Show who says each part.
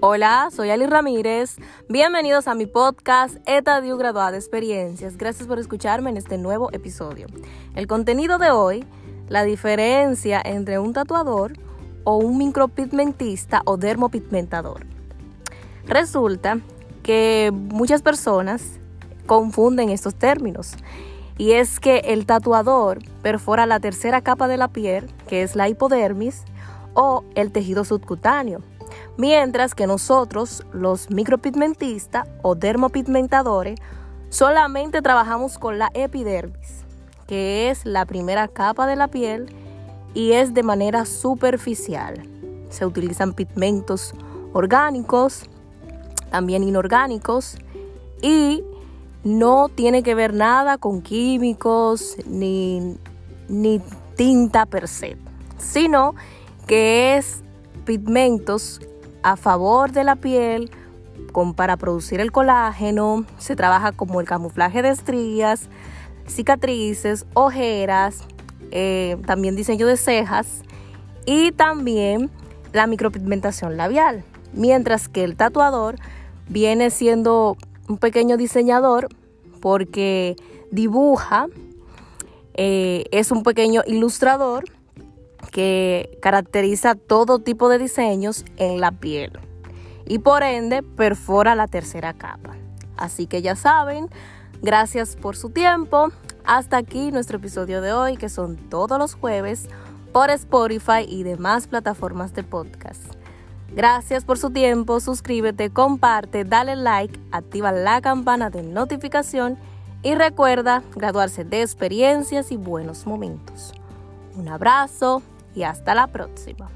Speaker 1: Hola, soy Ali Ramírez. Bienvenidos a mi podcast Etadio Graduada Experiencias. Gracias por escucharme en este nuevo episodio. El contenido de hoy, la diferencia entre un tatuador o un micropigmentista o dermopigmentador. Resulta que muchas personas confunden estos términos. Y es que el tatuador perfora la tercera capa de la piel, que es la hipodermis, o el tejido subcutáneo Mientras que nosotros, los micropigmentistas o dermopigmentadores, solamente trabajamos con la epidermis, que es la primera capa de la piel y es de manera superficial. Se utilizan pigmentos orgánicos, también inorgánicos y no tiene que ver nada con químicos ni, ni tinta per se, sino que es pigmentos a favor de la piel con, para producir el colágeno. Se trabaja como el camuflaje de estrías, cicatrices, ojeras, eh, también diseño de cejas y también la micropigmentación labial. Mientras que el tatuador viene siendo un pequeño diseñador porque dibuja, eh, es un pequeño ilustrador que caracteriza todo tipo de diseños en la piel y por ende perfora la tercera capa. Así que ya saben, gracias por su tiempo. Hasta aquí nuestro episodio de hoy, que son todos los jueves por Spotify y demás plataformas de podcast. Gracias por su tiempo, suscríbete, comparte, dale like, activa la campana de notificación y recuerda graduarse de experiencias y buenos momentos. Un abrazo y hasta la próxima.